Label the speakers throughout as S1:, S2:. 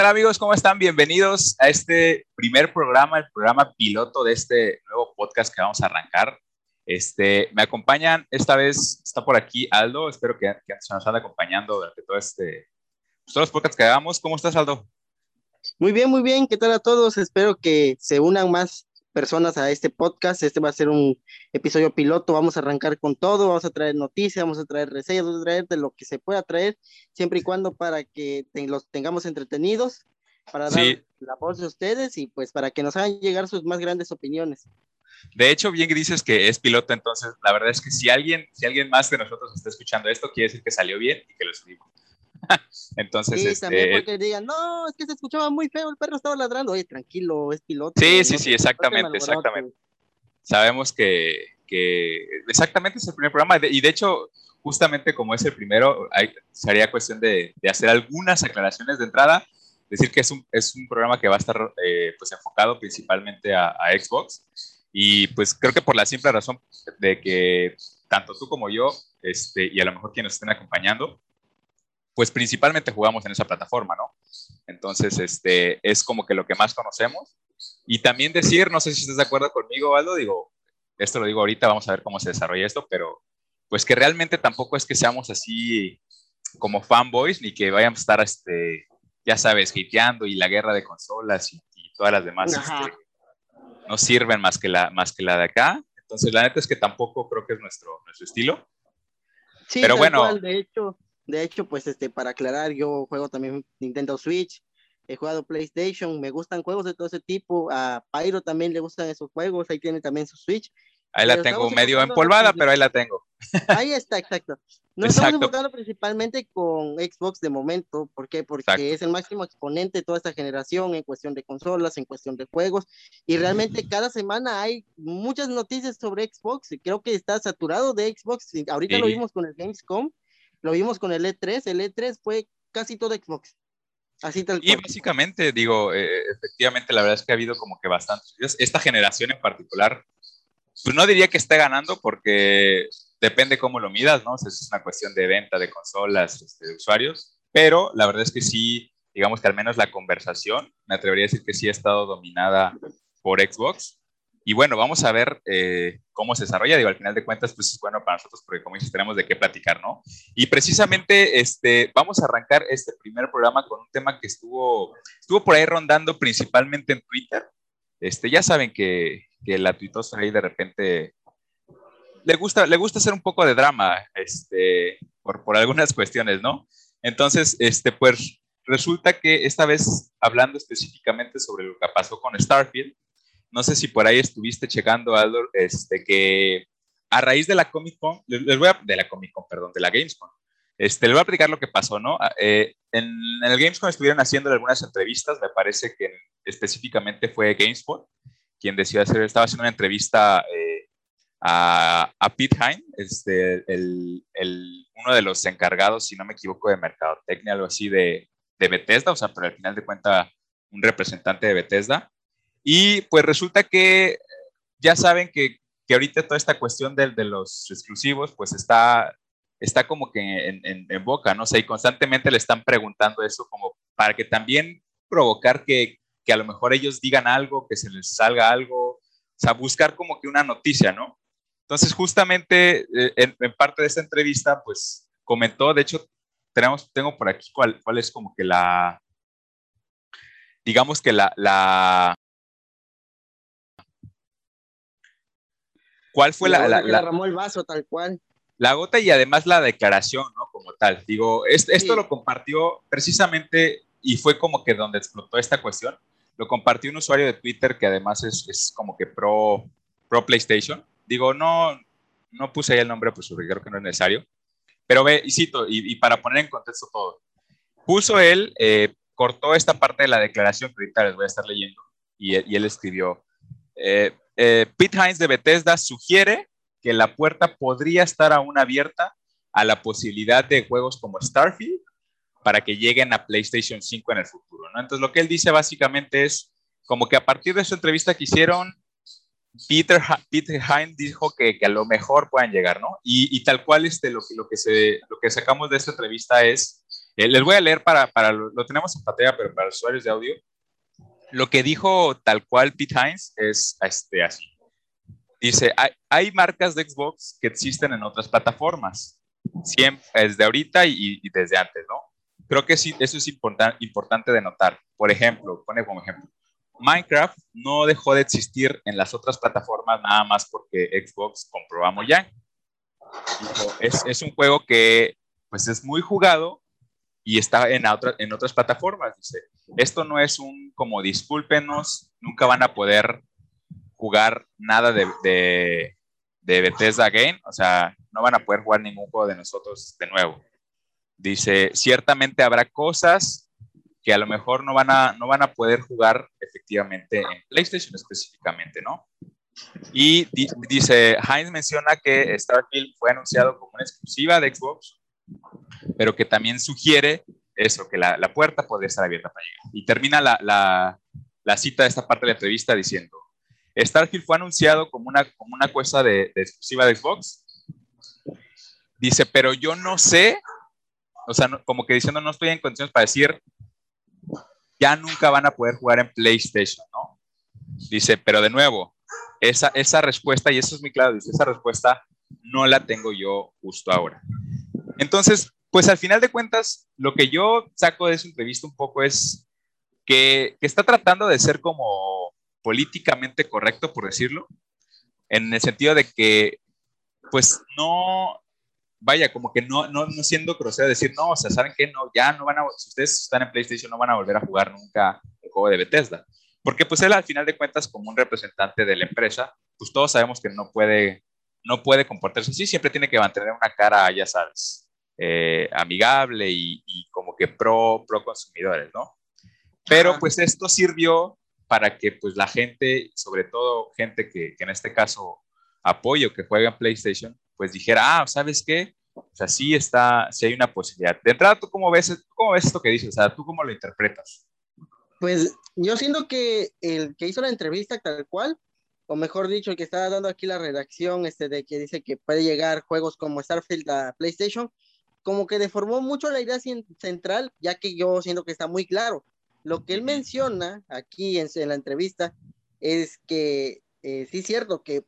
S1: tal amigos? ¿Cómo están? Bienvenidos a este primer programa, el programa piloto de este nuevo podcast que vamos a arrancar. Este, me acompañan, esta vez está por aquí Aldo, espero que, se nos ande acompañando durante todo este, pues, todos los podcasts que hagamos. ¿Cómo estás, Aldo?
S2: Muy bien, muy bien. ¿Qué tal a todos? Espero que se unan más personas a este podcast. Este va a ser un episodio piloto. Vamos a arrancar con todo. Vamos a traer noticias, vamos a traer reseñas, vamos a traer de lo que se pueda traer, siempre y cuando para que los tengamos entretenidos, para dar la voz de ustedes y pues para que nos hagan llegar sus más grandes opiniones.
S1: De hecho, bien que dices que es piloto, entonces la verdad es que si alguien, si alguien más de nosotros está escuchando esto, quiere decir que salió bien y que lo escribimos. Entonces,
S2: sí, también este, porque digan, no, es que se escuchaba muy feo, el perro estaba ladrando. Oye, tranquilo, es piloto.
S1: Sí, sí, sí, exactamente, exactamente. Sabemos que, que, exactamente es el primer programa y de hecho, justamente como es el primero, hay, sería cuestión de, de, hacer algunas aclaraciones de entrada. Decir que es un, es un programa que va a estar eh, pues enfocado principalmente a, a Xbox y pues creo que por la simple razón de que tanto tú como yo, este, y a lo mejor quienes estén acompañando, pues principalmente jugamos en esa plataforma, ¿no? Entonces, este, es como que lo que más conocemos. Y también decir, no sé si estás de acuerdo conmigo, Aldo, digo, esto lo digo ahorita, vamos a ver cómo se desarrolla esto, pero pues que realmente tampoco es que seamos así como fanboys, ni que vayamos a estar, este, ya sabes, hiteando y la guerra de consolas y, todas las demás este, no sirven más que, la, más que la de acá. Entonces, la neta es que tampoco creo que es nuestro, nuestro estilo.
S2: Sí, pero bueno. de hecho, de hecho, pues este, para aclarar, yo juego también Nintendo Switch, he jugado PlayStation, me gustan juegos de todo ese tipo, a Pyro también le gustan esos juegos, ahí tiene también su Switch.
S1: Ahí la tengo medio empolvada, pero ahí la tengo.
S2: Ahí está, exacto. Nos estamos enfocando principalmente con Xbox de momento. ¿Por qué? Porque es el máximo exponente de toda esta generación en cuestión de consolas, en cuestión de juegos. Y realmente cada semana hay muchas noticias sobre Xbox. Y creo que está saturado de Xbox. Ahorita lo vimos con el Gamescom lo vimos con el E3, el E3 fue casi todo Xbox. Así tal
S1: cual. Y básicamente, digo, eh, efectivamente, la verdad es que ha habido como que bastantes. Esta generación en particular, pues no diría que esté ganando porque depende cómo lo midas, ¿no? es una cuestión de venta de consolas, este, de usuarios, pero la verdad es que sí, digamos que al menos la conversación, me atrevería a decir que sí ha estado dominada por Xbox. Y bueno, vamos a ver eh, cómo se desarrolla. Digo, al final de cuentas, pues es bueno para nosotros porque como dices, tenemos de qué platicar, ¿no? Y precisamente este, vamos a arrancar este primer programa con un tema que estuvo, estuvo por ahí rondando principalmente en Twitter. Este, ya saben que, que la tuitosa ahí de repente le gusta, le gusta hacer un poco de drama este, por, por algunas cuestiones, ¿no? Entonces, este, pues resulta que esta vez hablando específicamente sobre lo que pasó con Starfield, no sé si por ahí estuviste checando, Aldo, este, que a raíz de la Comic Con, les voy a, de la Comic Con, perdón, de la Gamescom, este, les voy a explicar lo que pasó, ¿no? Ah, eh, en, el Gamescom estuvieron haciendo algunas entrevistas, me parece que específicamente fue GameSpot quien decidió hacer, estaba haciendo una entrevista eh, a, a, Pete Hine, este, el, el, uno de los encargados, si no me equivoco, de mercadotecnia, algo así, de, de Bethesda, o sea, pero al final de cuentas, un representante de Bethesda. Y pues resulta que ya saben que, que ahorita toda esta cuestión de, de, los exclusivos, pues está, está como que en, en, en, boca, ¿no? O sea, y constantemente le están preguntando eso como para que también provocar que, que a lo mejor ellos digan algo, que se les salga algo, o sea, buscar como que una noticia, ¿no? Entonces, justamente eh, en, en, parte de esta entrevista, pues comentó, de hecho, tenemos, tengo por aquí cuál, cuál es como que la, digamos que la, la, ¿Cuál fue la,
S2: la, la, el vaso tal cual?
S1: La gota y además la declaración, ¿no? Como tal. Digo, esto lo compartió precisamente y fue como que donde explotó esta cuestión. Lo compartió un usuario de Twitter que además es, es como que pro, pro PlayStation. Digo, no, no puse ahí el nombre, pues creo que no es necesario. Pero ve, y cito, y, y para poner en contexto todo, puso él, eh, cortó esta parte de la declaración que ahorita les voy a estar leyendo, y, y él escribió, eh, eh, Pete Hines de Bethesda sugiere que la puerta podría estar aún abierta a la posibilidad de juegos como Starfield para que lleguen a PlayStation 5 en el futuro. Entonces, lo que él dice básicamente es como que a partir de esa entrevista que hicieron, Peter, Peter Hines dijo que, que, a lo mejor puedan llegar, ¿no? Y, tal cual este, lo, lo, que se, lo que sacamos de esta entrevista es Eh, les voy a leer para, para lo, tenemos en pantalla, pero para usuarios de audio. Lo que dijo tal cual Pete Hines es este, así. Dice, hay, hay marcas de Xbox que existen en otras plataformas, siempre, desde ahorita y, y desde antes, ¿no? Creo que sí, eso es importante de notar. Por ejemplo, pone como ejemplo, Minecraft no dejó de existir en las otras plataformas nada más porque Xbox compró a Mojang. Es, es, un juego que pues es muy jugado y está en, otra, en otras plataformas. Dice, esto no es un como discúlpenos, nunca van a poder jugar nada de, de, de Bethesda Game, o sea, no van a poder jugar ningún juego de nosotros de nuevo. Dice, ciertamente habrá cosas que a lo mejor no van a, no van a poder jugar efectivamente en PlayStation específicamente, ¿no? Y dice, Heinz menciona que Starfield fue anunciado como una exclusiva de Xbox, pero que también sugiere eso, que la, la puerta puede estar abierta para llegar. Y termina la, la, la, cita de esta parte de la entrevista diciendo, Starfield fue anunciado como una, como una cosa de, de exclusiva de Xbox. Dice, pero yo no sé o sea, como que diciendo no estoy en condiciones para decir, ya nunca van a poder jugar en PlayStation, ¿no? Dice, pero de nuevo, esa, esa respuesta, y eso es muy claro, dice, esa respuesta no la tengo yo justo ahora. Entonces, pues al final de cuentas, lo que yo saco de esa entrevista un poco es que, que está tratando de ser como políticamente correcto, por decirlo, en el sentido de que, pues no, vaya, como que no, no, no siendo grosero decir, no, o sea, ¿saben qué? No, ya no van a, si ustedes están en PlayStation, no van a volver a jugar nunca el juego de Bethesda. Porque pues él al final de cuentas, como un representante de la empresa, pues todos sabemos que no puede, no puede comportarse así, siempre tiene que mantener una cara, ya sabes, eh, amigable y, y, como que pro, pro consumidores, ¿no? Pero pues esto sirvió para que pues la gente, sobre todo gente que, que en este caso apoyo que juega en PlayStation, pues dijera, ah, ¿sabes qué? O sea, sí está, sí hay una posibilidad. De entrada, ¿tú cómo ves, cómo ves esto que dices? O sea, ¿tú cómo lo interpretas?
S2: Pues yo siento que el que hizo la entrevista tal cual, o mejor dicho, el que estaba dando aquí la redacción, este, de que dice que puede llegar juegos como Starfield a PlayStation, como que deformó mucho la idea central, ya que yo siento que está muy claro. Lo que él menciona aquí en, la entrevista es que eh, sí es cierto que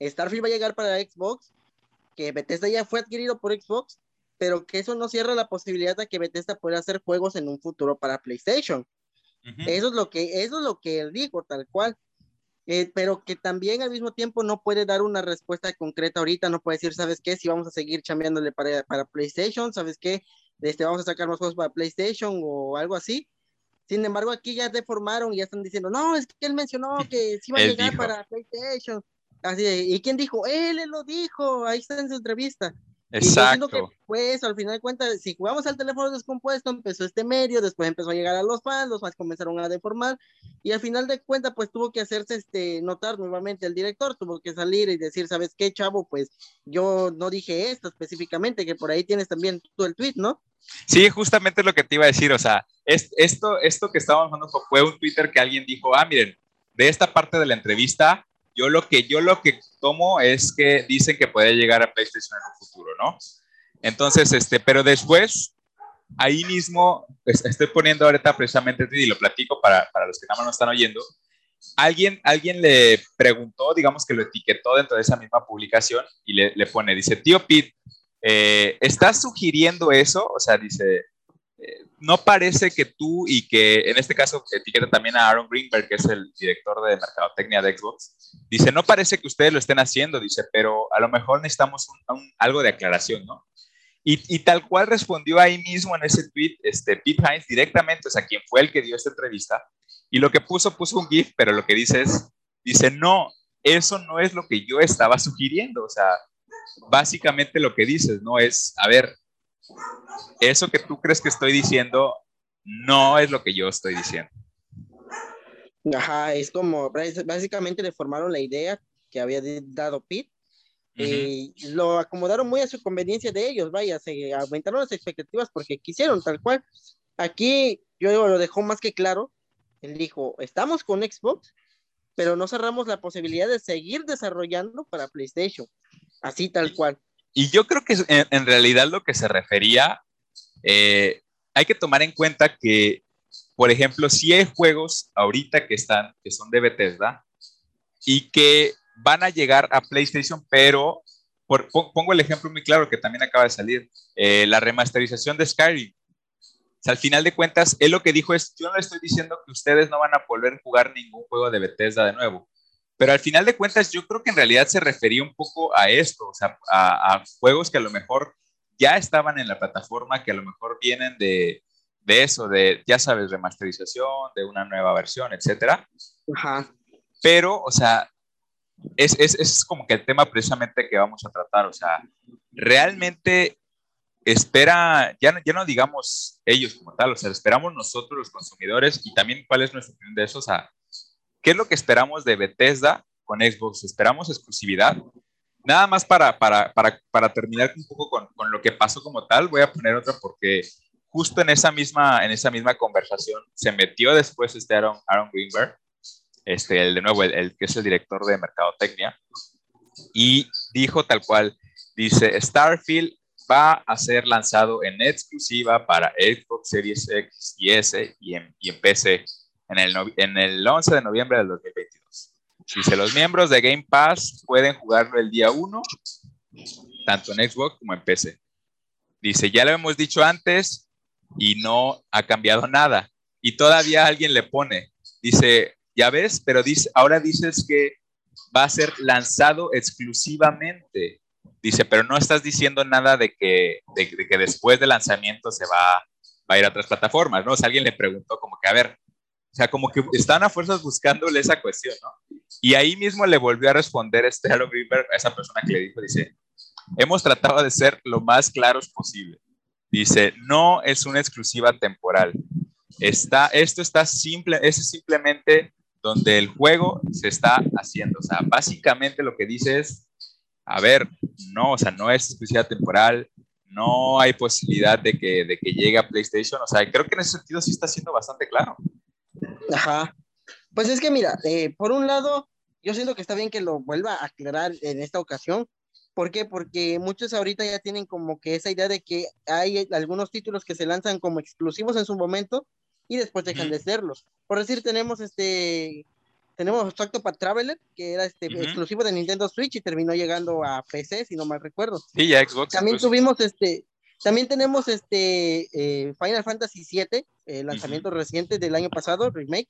S2: Starfield va a llegar para Xbox, que Bethesda ya fue adquirido por Xbox, pero que eso no cierra la posibilidad de que Bethesda pueda hacer juegos en un futuro para PlayStation. Eso es lo que eso es lo que él dijo, tal cual. Eh, pero que también al mismo tiempo no puede dar una respuesta concreta ahorita, no puede decir, ¿sabes qué? Si vamos a seguir chambeándole para, para PlayStation, ¿sabes qué? Este, vamos a sacar más juegos para PlayStation o algo así. Sin embargo, aquí ya deformaron y ya están diciendo, no, es que él mencionó que sí va a llegar para PlayStation. Así ¿y quién dijo? Él, lo dijo, ahí está en su entrevista.
S1: Exacto.
S2: que pues al final de cuentas, si jugamos al teléfono descompuesto, empezó este medio, después empezó a llegar a los fans, los fans comenzaron a deformar, y al final de cuentas, pues tuvo que hacerse este, notar nuevamente el director, tuvo que salir y decir, ¿sabes qué, chavo? Pues yo no dije esto específicamente, que por ahí tienes también tú el tweet, ¿no?
S1: Sí, justamente lo que te iba a decir, o sea, esto, esto que estábamos hablando fue un Twitter que alguien dijo, ah, miren, de esta parte de la entrevista yo lo que yo lo que tomo es que dicen que puede llegar a PlayStation en un futuro, ¿no? Entonces, este, pero después, ahí mismo, pues, estoy poniendo ahorita precisamente, y lo platico para, para los que nada más no están oyendo, alguien, alguien le preguntó, digamos que lo etiquetó dentro de esa misma publicación y le, le pone, dice, tío Pete, eh, ¿estás sugiriendo eso? O sea, dice, no parece que tú y que en este caso etiqueta también a Aaron Greenberg, que es el director de mercadotecnia de Xbox, dice, no parece que ustedes lo estén haciendo, dice, pero a lo mejor necesitamos algo de aclaración, ¿no? Y, tal cual respondió ahí mismo en ese tweet, este, Pete Hines directamente, o sea, quien fue el que dio esta entrevista, y lo que puso, puso un GIF, pero lo que dice es, dice, no, eso no es lo que yo estaba sugiriendo, o sea, básicamente lo que dices, ¿no? Es, a ver, eso que tú crees que estoy diciendo no es lo que yo estoy diciendo.
S2: Ajá, es como, básicamente le formaron la idea que había dado Pete y lo acomodaron muy a su conveniencia de ellos, vaya, se aumentaron las expectativas porque quisieron tal cual. Aquí yo lo dejó más que claro, él dijo, estamos con Xbox, pero no cerramos la posibilidad de seguir desarrollando para PlayStation, así tal cual.
S1: Y yo creo que en, realidad lo que se refería, eh, hay que tomar en cuenta que, por ejemplo, si hay juegos ahorita que están, que son de Bethesda y que van a llegar a PlayStation, pero por, pongo el ejemplo muy claro que también acaba de salir, eh, la remasterización de Skyrim. O sea, al final de cuentas, él lo que dijo es, yo no le estoy diciendo que ustedes no van a volver a jugar ningún juego de Bethesda de nuevo, pero al final de cuentas yo creo que en realidad se refería un poco a esto, o sea, a, a juegos que a lo mejor ya estaban en la plataforma, que a lo mejor vienen de, de eso, de, ya sabes, remasterización, de una nueva versión, etcétera. Ajá. Pero, o sea, es, es, es, como que el tema precisamente que vamos a tratar, o sea, realmente espera, ya, ya no digamos ellos como tal, o sea, esperamos nosotros los consumidores y también cuál es nuestra opinión de eso, o sea, ¿qué es lo que esperamos de Bethesda con Xbox? ¿Esperamos exclusividad? Nada más para, para, para, para terminar un poco con, con, lo que pasó como tal, voy a poner otra porque justo en esa misma, en esa misma conversación se metió después este Aaron, Aaron Greenberg, este, el de nuevo, el, que es el director de Mercadotecnia, y dijo tal cual, dice, Starfield va a ser lanzado en exclusiva para Xbox Series X y S y en, y en PC en el, en el 11 de noviembre del 2022. Dice, los miembros de Game Pass pueden jugarlo el día 1, tanto en Xbox como en PC. Dice, ya lo hemos dicho antes y no ha cambiado nada. Y todavía alguien le pone, dice, ya ves, pero dice, ahora dices que va a ser lanzado exclusivamente. Dice, pero no estás diciendo nada de que, de, que después del lanzamiento se va, va, a ir a otras plataformas, ¿no? O alguien le preguntó como que, a ver, o sea, como que están a fuerzas buscándole esa cuestión, ¿no? Y ahí mismo le volvió a responder este Halo Greenberg a esa persona que le dijo, dice, hemos tratado de ser lo más claros posible. Dice, no es una exclusiva temporal. Está, esto está simple, es simplemente donde el juego se está haciendo. O sea, básicamente lo que dice es, a ver, no, o sea, no es exclusiva temporal, no hay posibilidad de que, de que llegue a PlayStation. O sea, creo que en ese sentido sí está siendo bastante claro.
S2: Ajá. Pues es que mira, eh, por un lado, yo siento que está bien que lo vuelva a aclarar en esta ocasión. ¿Por qué? Porque muchos ahorita ya tienen como que esa idea de que hay algunos títulos que se lanzan como exclusivos en su momento y después dejan de serlos. Por decir, tenemos este, tenemos Octopath Traveler, que era este exclusivo de Nintendo Switch y terminó llegando a PC, si no mal recuerdo.
S1: Sí, ya Xbox.
S2: También tuvimos este, también tenemos este eh, Final Fantasy VII, el lanzamiento reciente del año pasado, remake,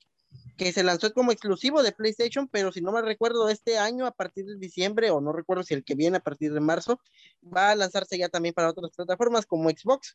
S2: que se lanzó como exclusivo de PlayStation, pero si no me recuerdo, este año a partir de diciembre, o no recuerdo si el que viene a partir de marzo, va a lanzarse ya también para otras plataformas como Xbox.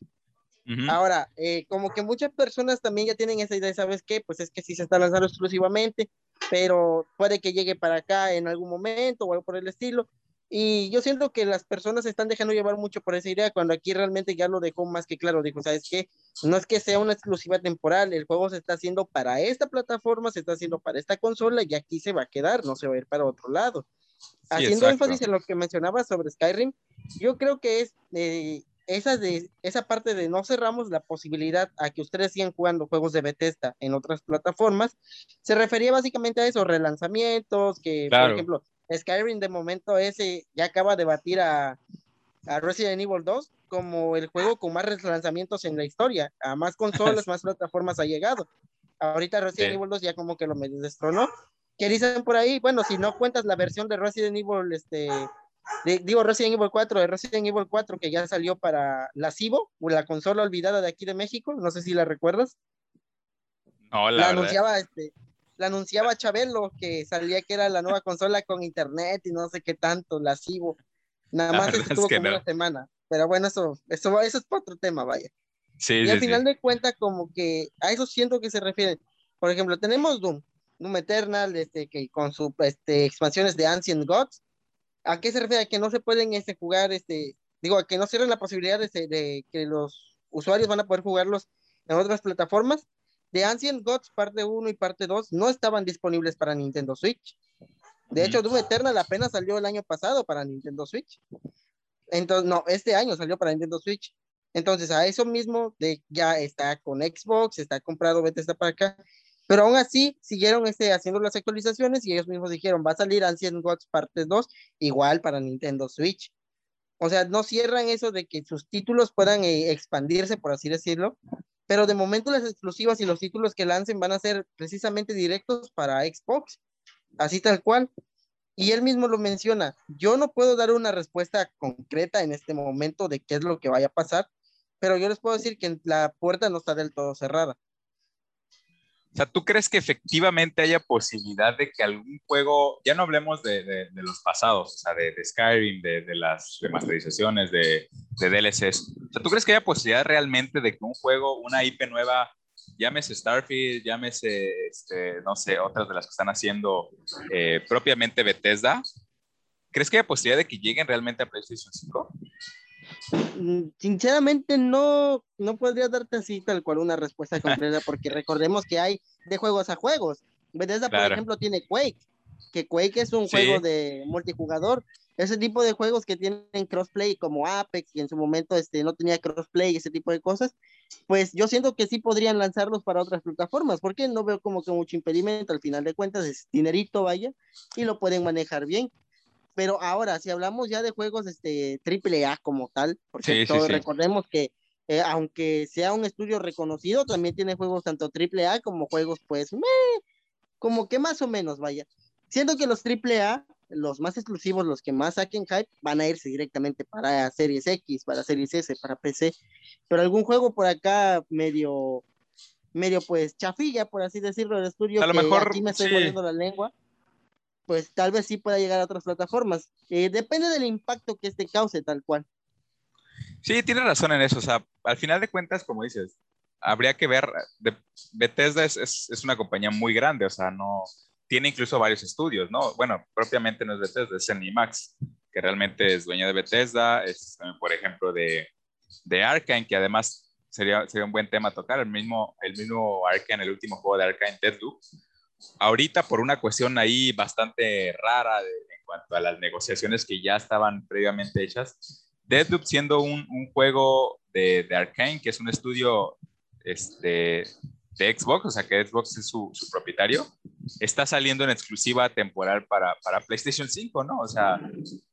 S2: Ahora, eh, como que muchas personas también ya tienen esa idea, ¿sabes qué? Pues es que sí se está lanzando exclusivamente, pero puede que llegue para acá en algún momento o algo por el estilo. Y yo siento que las personas se están dejando llevar mucho por esa idea, cuando aquí realmente ya lo dejó más que claro. Dijo, ¿sabes qué? No es que sea una exclusiva temporal, el juego se está haciendo para esta plataforma, se está haciendo para esta consola y aquí se va a quedar, no se va a ir para otro lado. Haciendo énfasis en lo que mencionaba sobre Skyrim, yo creo que es eh, esa, de, esa parte de no cerramos la posibilidad a que ustedes sigan jugando juegos de Bethesda en otras plataformas, se refería básicamente a esos relanzamientos, que por ejemplo, Skyrim de momento ese ya acaba de batir a, a Resident Evil 2 como el juego con más relanzamientos en la historia, a más consolas, más plataformas ha llegado. Ahorita Resident Evil 2 ya como que lo medio destronó. Que dicen por ahí, bueno, si no cuentas la versión de Resident Evil este, digo Resident Evil 4, de Resident Evil 4 que ya salió para la Cibo, o la consola olvidada de aquí de México, no sé si la recuerdas.
S1: No,
S2: la, anunciaba este, la anunciaba Chabelo que salía que era la nueva consola con internet y no sé qué tanto, la Cibo. Nada más estuvo como una semana. Pero bueno, eso, eso, eso es otro tema, vaya.
S1: Sí,
S2: y
S1: al
S2: final de cuentas, como que a eso siento que se refiere. Por ejemplo, tenemos Doom, Doom Eternal, este, que con sus este, expansiones de Ancient Gods, ¿A qué se refiere? A que no se pueden este, jugar, este, digo, a que no cierren la posibilidad de, de, que los usuarios van a poder jugarlos en otras plataformas. De Ancient Gods parte 1 y parte 2 no estaban disponibles para Nintendo Switch. De hecho, Doom Eternal apenas salió el año pasado para Nintendo Switch. Entonces, no, este año salió para Nintendo Switch. Entonces, a eso mismo de ya está con Xbox, está comprado, vete está para acá. Pero aún así, siguieron este, haciendo las actualizaciones y ellos mismos dijeron, va a salir Ancient Gods Parte 2, igual para Nintendo Switch. O sea, no cierran eso de que sus títulos puedan eh, expandirse, por así decirlo, pero de momento las exclusivas y los títulos que lancen van a ser precisamente directos para Xbox, así tal cual. Y él mismo lo menciona, yo no puedo dar una respuesta concreta en este momento de qué es lo que vaya a pasar, pero yo les puedo decir que la puerta no está del todo cerrada.
S1: O sea, ¿tú crees que efectivamente haya posibilidad de que algún juego, ya no hablemos de, de, los pasados, o sea, de, de Skyrim, de, las remasterizaciones, de, DLCs, o sea, ¿tú crees que haya posibilidad realmente de que un juego, una IP nueva, llámese Starfield, llámese, este, no sé, otras de las que están haciendo eh, propiamente Bethesda, ¿crees que haya posibilidad de que lleguen realmente a PlayStation 5?
S2: Mm, sinceramente no, no podría darte así tal cual una respuesta completa porque recordemos que hay de juegos a juegos. Bethesda, por ejemplo, tiene Quake, que Quake es un juego de multijugador. Ese tipo de juegos que tienen crossplay como Apex y en su momento este, no tenía crossplay y ese tipo de cosas, pues yo siento que sí podrían lanzarlos para otras plataformas, porque no veo como que mucho impedimento, al final de cuentas es dinerito, vaya, y lo pueden manejar bien. Pero ahora, si hablamos ya de juegos este, triple A como tal, porque todos recordemos que eh, aunque sea un estudio reconocido, también tiene juegos tanto triple A como juegos, pues, como que más o menos, vaya. Siendo que los triple A, los más exclusivos, los que más saquen hype, van a irse directamente para Series X, para Series S, para PC. Pero algún juego por acá medio, medio pues chafilla, por así decirlo, del estudio,
S1: a lo mejor,
S2: aquí me estoy poniendo la lengua pues tal vez sí pueda llegar a otras plataformas. Eh, depende del impacto que este cause, tal cual.
S1: Sí, tiene razón en eso. O sea, al final de cuentas, como dices, habría que ver. Bethesda es, es, una compañía muy grande, o sea, no. Tiene incluso varios estudios, ¿no? Bueno, propiamente no es Bethesda, es Max, que realmente es dueña de Bethesda, es, por ejemplo, de, de Arkane, que además sería, sería un buen tema tocar. El mismo, el mismo Arkane, el último juego de Arkane, Deadloop, ahorita por una cuestión ahí bastante rara en cuanto a las negociaciones que ya estaban previamente hechas, Deadloop siendo un, un juego de, de, Arkane, que es un estudio este, de Xbox, o sea que Xbox es su, propietario, está saliendo en exclusiva temporal para, para PlayStation 5, ¿no? O sea,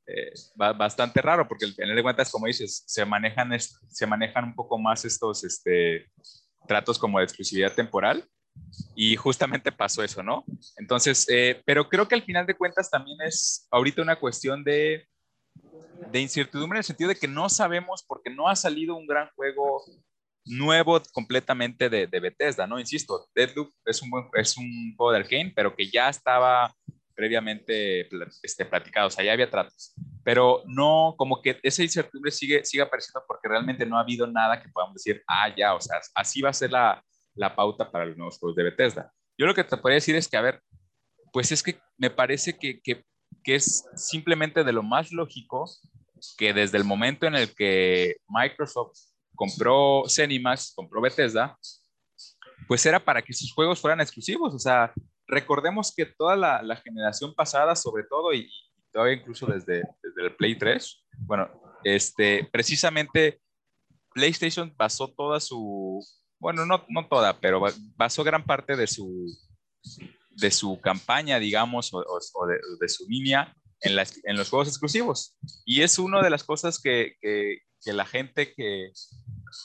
S1: eh, bastante raro porque al final de cuentas, como dices, se manejan, se manejan un poco más estos este, tratos como de exclusividad temporal y justamente pasó eso, ¿no? Entonces, eh, pero creo que al final de cuentas también es ahorita una cuestión de, de incertidumbre en el sentido de que no sabemos porque no ha salido un gran juego nuevo completamente de, de Bethesda, ¿no? Insisto, Deadloop es un, es un juego de Arkane, pero que ya estaba previamente este, platicado, o sea, ya había tratos, pero no, como que esa incertidumbre sigue, sigue apareciendo porque realmente no ha habido nada que podamos decir, ah, ya, o sea, así va a ser la, la pauta para los nuevos juegos de Bethesda. Yo lo que te podría decir es que, a ver, pues es que me parece que, que, es simplemente de lo más lógico que desde el momento en el que Microsoft compró Cenimax, compró Bethesda, pues era para que sus juegos fueran exclusivos. O sea, recordemos que toda la, generación pasada, sobre todo, y, todavía incluso desde, desde, el Play 3, bueno, este, precisamente PlayStation basó toda su, bueno, no, no toda, pero basó gran parte de su, de su campaña, digamos, o, de, su línea en, en, los juegos exclusivos. Y es una de las cosas que, que, la gente que,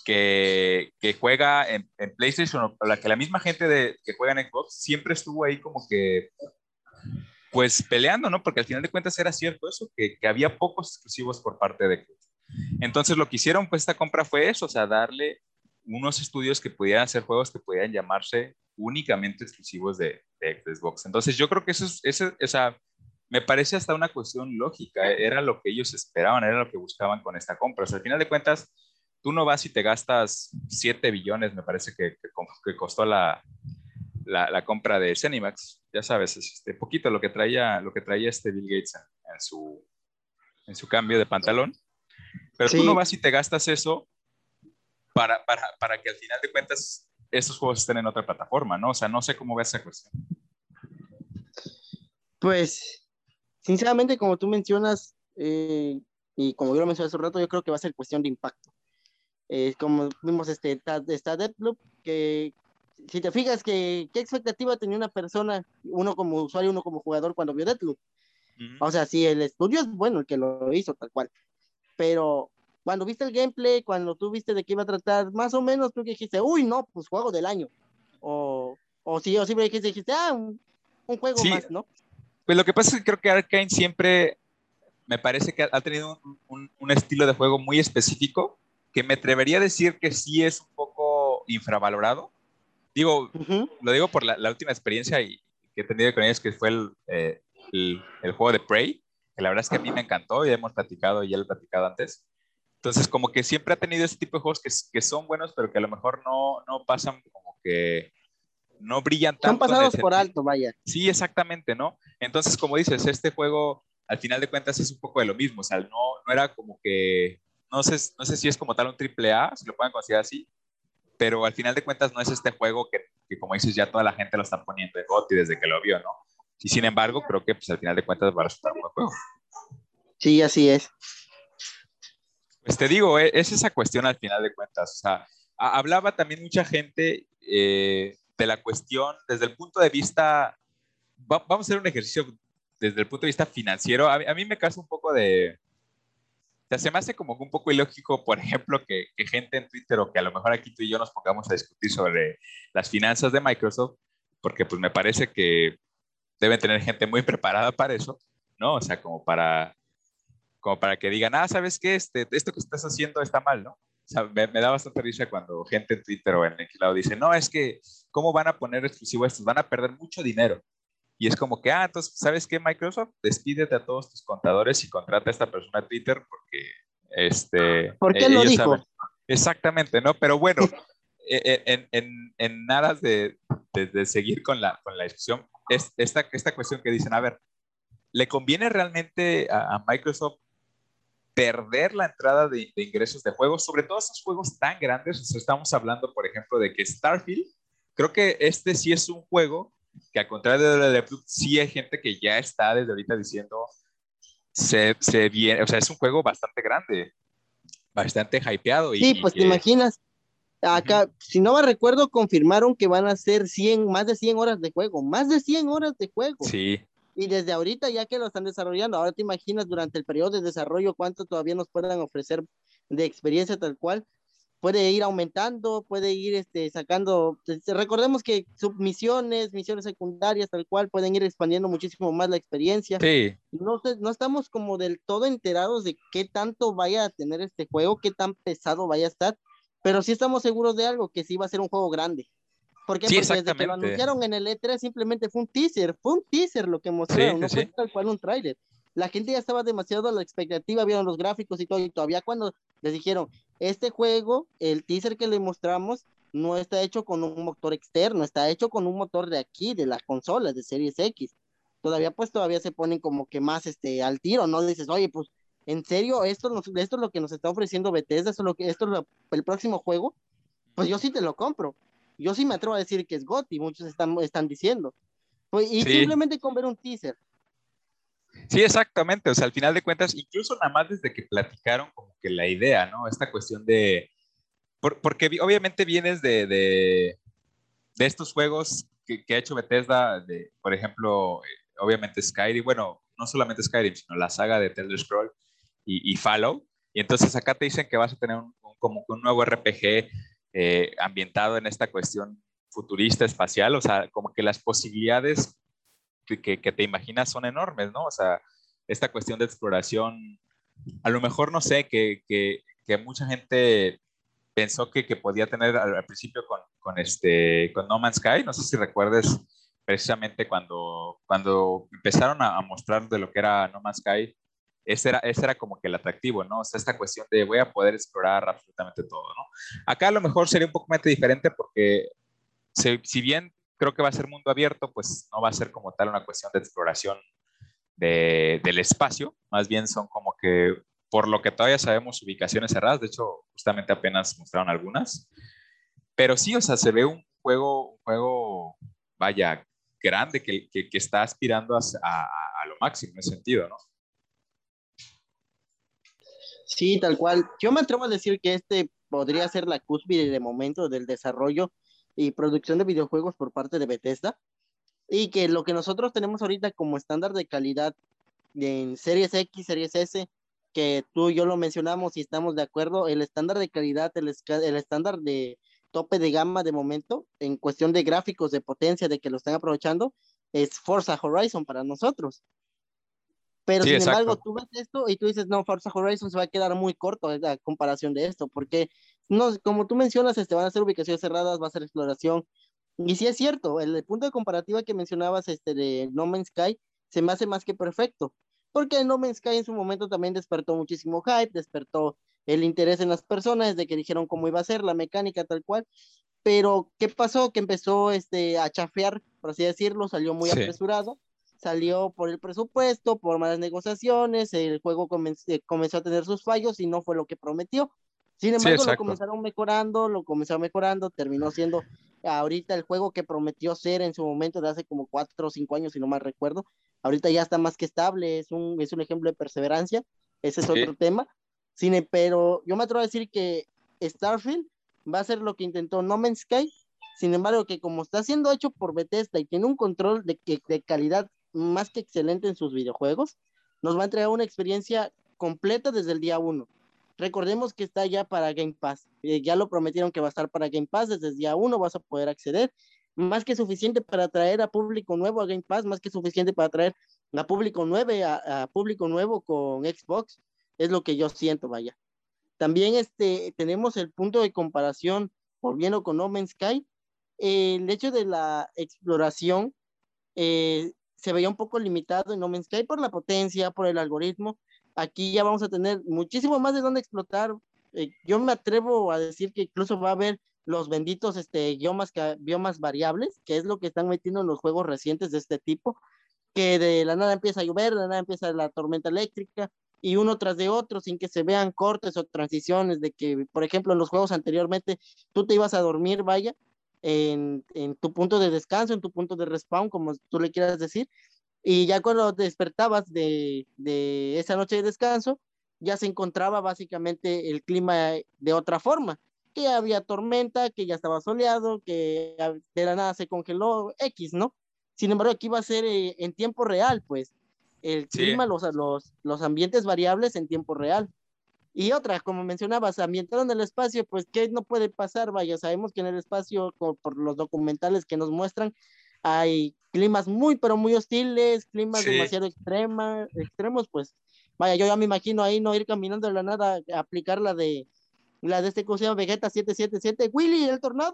S1: que, que juega en, PlayStation, o la que la misma gente de, que juega en Xbox, siempre estuvo ahí como que, pues peleando, ¿no? Porque al final de cuentas era cierto eso, que, que había pocos exclusivos por parte de Xbox. Entonces lo que hicieron, pues esta compra fue eso, o sea, darle unos estudios que pudieran hacer juegos que pudieran llamarse únicamente exclusivos de, Xbox. Entonces yo creo que eso es, eso, o sea, me parece hasta una cuestión lógica, era lo que ellos esperaban, era lo que buscaban con esta compra. O sea, al final de cuentas, tú no vas y te gastas 7 billones, me parece que, que, costó la, la, compra de Cenimax, ya sabes, este poquito lo que traía, lo que traía este Bill Gates en, su, en su cambio de pantalón. Pero tú no vas y te gastas eso para, para, para que al final de cuentas estos juegos estén en otra plataforma, ¿no? O sea, no sé cómo ves esa cuestión.
S2: Pues, sinceramente, como tú mencionas, eh, y como yo lo mencioné hace un rato, yo creo que va a ser cuestión de impacto. Eh, como vimos este, esta, Deadloop, que si te fijas que qué expectativa tenía una persona, uno como usuario, uno como jugador cuando vio Deadloop. O sea, si el estudio es bueno el que lo hizo tal cual, pero cuando viste el gameplay, cuando tú viste de qué iba a tratar, más o menos tú dijiste, uy, no, pues juego del año. O, o sí, o siempre dijiste, dijiste ah, un, juego más, ¿no?
S1: Pues lo que pasa es que creo que Arkane siempre me parece que ha tenido un, un, estilo de juego muy específico que me atrevería a decir que sí es un poco infravalorado. Digo, lo digo por la, la, última experiencia y, que he tenido con ellos, que fue el, eh, el, el, juego de Prey, que la verdad es que a mí me encantó, ya hemos platicado, ya lo he platicado antes. Entonces, como que siempre ha tenido ese tipo de juegos que, que son buenos, pero que a lo mejor no, no pasan como que no brillan tanto.
S2: Son pasados por alto, vaya.
S1: Sí, exactamente, ¿no? Entonces, como dices, este juego, al final de cuentas, es un poco de lo mismo. O sea, no, no era como que, no sé, no sé si es como tal un triple A, si lo pueden considerar así, pero al final de cuentas no es este juego que, que como dices, ya toda la gente lo está poniendo en GOTY desde que lo vio, ¿no? Y sin embargo, creo que pues, al final de cuentas va a resultar un buen juego.
S2: Sí, así es.
S1: Pues te digo, e, es esa cuestión al final de cuentas. O sea, hablaba también mucha gente eh, de la cuestión desde el punto de vista, vamos a hacer un ejercicio desde el punto de vista financiero. A, mí me causa un poco de, o sea, se me hace como un poco ilógico, por ejemplo, que, que, gente en Twitter o que a lo mejor aquí tú y yo nos pongamos a discutir sobre las finanzas de Microsoft, porque pues me parece que deben tener gente muy preparada para eso, ¿no? O sea, como para como para que digan, ah, ¿sabes qué? Este, esto que estás haciendo está mal, ¿no? O sea, me, da bastante risa cuando gente en Twitter o en el lado dice, no, es que, ¿cómo van a poner exclusivo estos? Van a perder mucho dinero. Y es como que, ah, entonces, ¿sabes qué, Microsoft? Despídete a todos tus contadores y contrata a esta persona a Twitter porque, este...
S2: ¿Por qué lo dijo?
S1: Exactamente, ¿no? Pero bueno, e, e, en, en, en, nada de, de, seguir con la, con la discusión, es esta, esta cuestión que dicen, a ver, ¿le conviene realmente a, a Microsoft perder la entrada de, ingresos de juegos, sobre todo esos juegos tan grandes. estamos hablando, por ejemplo, de que Starfield, creo que este sí es un juego que, al contrario de Deathloop, sí hay gente que ya está desde ahorita diciendo, se, se viene, o sea, es un juego bastante grande, bastante hypeado. Y,
S2: sí, pues te imaginas. Acá, si no me recuerdo, confirmaron que van a ser 100, más de 100 horas de juego, más de 100 horas de juego.
S1: Sí,
S2: y desde ahorita ya que lo están desarrollando, ahora te imaginas durante el periodo de desarrollo cuánto todavía nos puedan ofrecer de experiencia tal cual. Puede ir aumentando, puede ir este, sacando, pues, recordemos que submisiones, misiones secundarias tal cual pueden ir expandiendo muchísimo más la experiencia.
S1: Sí.
S2: No, no estamos como del todo enterados de qué tanto vaya a tener este juego, qué tan pesado vaya a estar, pero sí estamos seguros de algo, que sí va a ser un juego grande. ¿Por qué? Porque desde que lo anunciaron en el E3 simplemente fue un teaser, fue un teaser lo que mostraron, no fue tal cual un trailer. La gente ya estaba demasiado a la expectativa, vieron los gráficos y todo, y todavía cuando les dijeron, este juego, el teaser que le mostramos, no está hecho con un motor externo, está hecho con un motor de aquí, de las consolas, de Series X. Todavía pues todavía se ponen como que más este, al tiro, ¿no? Dices, oye, pues, ¿en serio esto, esto es lo que nos está ofreciendo Bethesda? ¿Esto es, lo que, esto es el próximo juego? Pues yo sí te lo compro yo sí me atrevo a decir que es GOTY, muchos están, están diciendo. Pues, y simplemente con ver un teaser.
S1: Sí, exactamente. O sea, al final de cuentas, incluso nada más desde que platicaron como que la idea, ¿no? Esta cuestión de... porque obviamente vienes de, de, de estos juegos que, que, ha hecho Bethesda, de, por ejemplo, eh, obviamente Skyrim, bueno, no solamente Skyrim, sino la saga de Elder Scroll y, y Fallout. Y entonces acá te dicen que vas a tener un, como un nuevo RPG eh, ambientado en esta cuestión futurista espacial, o sea, como que las posibilidades que, te imaginas son enormes, ¿no? O sea, esta cuestión de exploración, a lo mejor no sé, que, que, que mucha gente pensó que, podía tener al, principio con, con, este, con No Man's Sky, no sé si recuerdes precisamente cuando, cuando empezaron a, a mostrar de lo que era No Man's Sky, ese era, ese era como que el atractivo, ¿no? O sea, esta cuestión de voy a poder explorar absolutamente todo, ¿no? Acá a lo mejor sería un poco más diferente porque si, bien creo que va a ser mundo abierto, pues no va a ser como tal una cuestión de exploración de, del espacio, más bien son como que, por lo que todavía sabemos, ubicaciones cerradas, de hecho, justamente apenas mostraron algunas, pero sí, o sea, se ve un juego, un juego, vaya, grande que, que, que está aspirando a, a, a, lo máximo en ese sentido, ¿no?
S2: Sí, tal cual. Yo me atrevo a decir que este podría ser la cúspide de momento del desarrollo y producción de videojuegos por parte de Bethesda. Y que lo que nosotros tenemos ahorita como estándar de calidad en Series X, Series S, que tú y yo lo mencionamos y estamos de acuerdo, el estándar de calidad, el, el estándar de tope de gama de momento, en cuestión de gráficos, de potencia, de que lo están aprovechando, es Forza Horizon para nosotros. Pero sin embargo, tú ves esto y tú dices, no, Forza Horizon se va a quedar muy corto a comparación de esto, porque no, como tú mencionas, este, van a ser ubicaciones cerradas, va a ser exploración. Y sí es cierto, el, punto de comparativa que mencionabas este, de No Man's Sky se me hace más que perfecto, porque No Man's Sky en su momento también despertó muchísimo hype, despertó el interés en las personas de que dijeron cómo iba a ser la mecánica tal cual, pero ¿qué pasó? Que empezó este, a chafear, por así decirlo, salió muy apresurado, salió por el presupuesto, por malas negociaciones, el juego eh, comenzó a tener sus fallos y no fue lo que prometió. Sin embargo, lo comenzaron mejorando, lo comenzaron mejorando, terminó siendo ahorita el juego que prometió ser en su momento de hace como cuatro o cinco años, si no mal recuerdo. Ahorita ya está más que estable, es un, es un ejemplo de perseverancia, ese es otro tema. Cine, pero yo me atrevo a decir que Starfield va a ser lo que intentó No Man's Sky, sin embargo, que como está siendo hecho por Bethesda y tiene un control de, de calidad más que excelente en sus videojuegos, nos va a entregar una experiencia completa desde el día uno. Recordemos que está ya para Game Pass. Eh, ya lo prometieron que va a estar para Game Pass. Desde el día uno vas a poder acceder. Más que suficiente para traer a público nuevo a Game Pass, más que suficiente para traer a público nuevo, a, público nuevo con Xbox. Es lo que yo siento, vaya. También este, tenemos el punto de comparación, volviendo con No Man's Sky. el hecho de la exploración eh, se veía un poco limitado en No Man's Sky por la potencia, por el algoritmo. Aquí ya vamos a tener muchísimo más de dónde explotar. Eh, yo me atrevo a decir que incluso va a haber los benditos este, biomas, biomas variables, que es lo que están metiendo en los juegos recientes de este tipo, que de la nada empieza a llover, de la nada empieza la tormenta eléctrica, y uno tras de otro, sin que se vean cortes o transiciones, de que, por ejemplo, en los juegos anteriormente tú te ibas a dormir, vaya, en, en tu punto de descanso, en tu punto de respawn, como tú le quieras decir, y ya cuando despertabas de, de esa noche de descanso, ya se encontraba básicamente el clima de otra forma, que había tormenta, que ya estaba soleado, que de la nada se congeló X, ¿no? Sin embargo, aquí va a ser eh, en tiempo real, pues, el clima, los, los, los ambientes variables en tiempo real. Y otra, como mencionabas, ambientado en el espacio, pues, ¿qué no puede pasar? Vaya, sabemos que en el espacio, por los documentales que nos muestran, hay climas muy, pero muy hostiles, climas demasiado extrema, extremos, pues, vaya, yo ya me imagino ahí no ir caminando de la nada, aplicar la de, la de este llama Vegeta 777, Willy, el tornado.